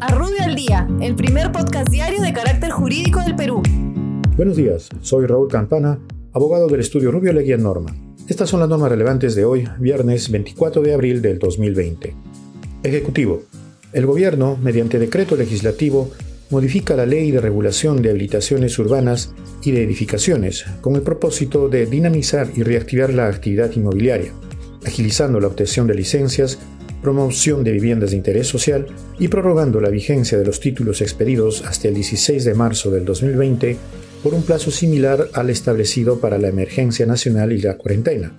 A Rubio al Día, el primer podcast diario de carácter jurídico del Perú. Buenos días, soy Raúl Campana, abogado del estudio Rubio Leguía Norma. Estas son las normas relevantes de hoy, viernes 24 de abril del 2020. Ejecutivo. El Gobierno, mediante decreto legislativo, modifica la Ley de Regulación de Habilitaciones Urbanas y de Edificaciones con el propósito de dinamizar y reactivar la actividad inmobiliaria, agilizando la obtención de licencias, promoción de viviendas de interés social y prorrogando la vigencia de los títulos expedidos hasta el 16 de marzo del 2020 por un plazo similar al establecido para la emergencia nacional y la cuarentena,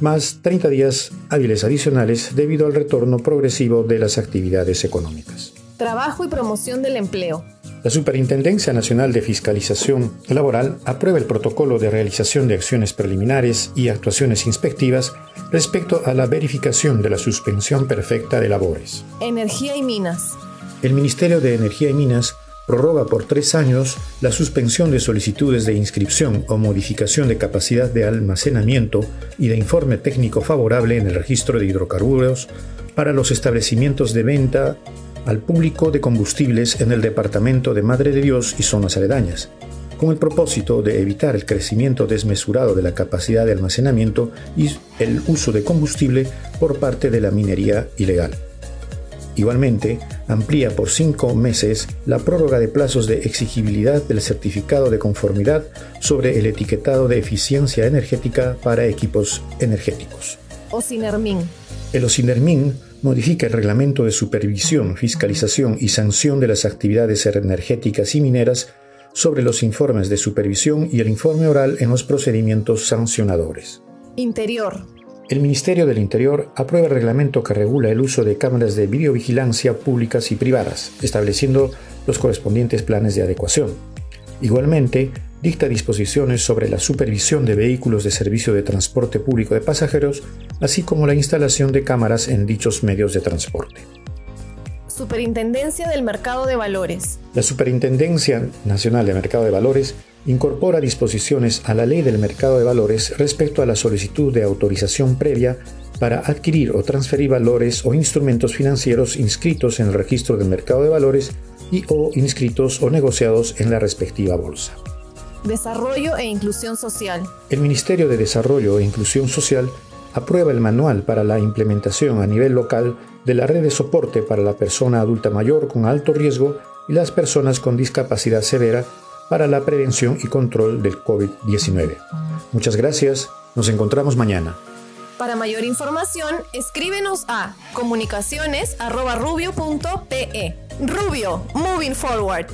más 30 días hábiles adicionales debido al retorno progresivo de las actividades económicas. Trabajo y promoción del empleo. La Superintendencia Nacional de Fiscalización Laboral aprueba el protocolo de realización de acciones preliminares y actuaciones inspectivas respecto a la verificación de la suspensión perfecta de labores. Energía y minas. El Ministerio de Energía y Minas prorroga por tres años la suspensión de solicitudes de inscripción o modificación de capacidad de almacenamiento y de informe técnico favorable en el registro de hidrocarburos para los establecimientos de venta al público de combustibles en el departamento de Madre de Dios y zonas aledañas, con el propósito de evitar el crecimiento desmesurado de la capacidad de almacenamiento y el uso de combustible por parte de la minería ilegal. Igualmente, amplía por cinco meses la prórroga de plazos de exigibilidad del certificado de conformidad sobre el etiquetado de eficiencia energética para equipos energéticos. OSINERMIN. El OSINERMIN modifica el reglamento de supervisión, fiscalización y sanción de las actividades energéticas y mineras sobre los informes de supervisión y el informe oral en los procedimientos sancionadores. Interior. El Ministerio del Interior aprueba el reglamento que regula el uso de cámaras de videovigilancia públicas y privadas, estableciendo los correspondientes planes de adecuación. Igualmente, dicta disposiciones sobre la supervisión de vehículos de servicio de transporte público de pasajeros, así como la instalación de cámaras en dichos medios de transporte. Superintendencia del Mercado de Valores. La Superintendencia Nacional de Mercado de Valores incorpora disposiciones a la Ley del Mercado de Valores respecto a la solicitud de autorización previa para adquirir o transferir valores o instrumentos financieros inscritos en el registro del mercado de valores y o inscritos o negociados en la respectiva bolsa. Desarrollo e Inclusión Social. El Ministerio de Desarrollo e Inclusión Social aprueba el manual para la implementación a nivel local de la red de soporte para la persona adulta mayor con alto riesgo y las personas con discapacidad severa para la prevención y control del COVID-19. Muchas gracias, nos encontramos mañana. Para mayor información, escríbenos a comunicaciones.rubio.pe. Rubio, moving forward.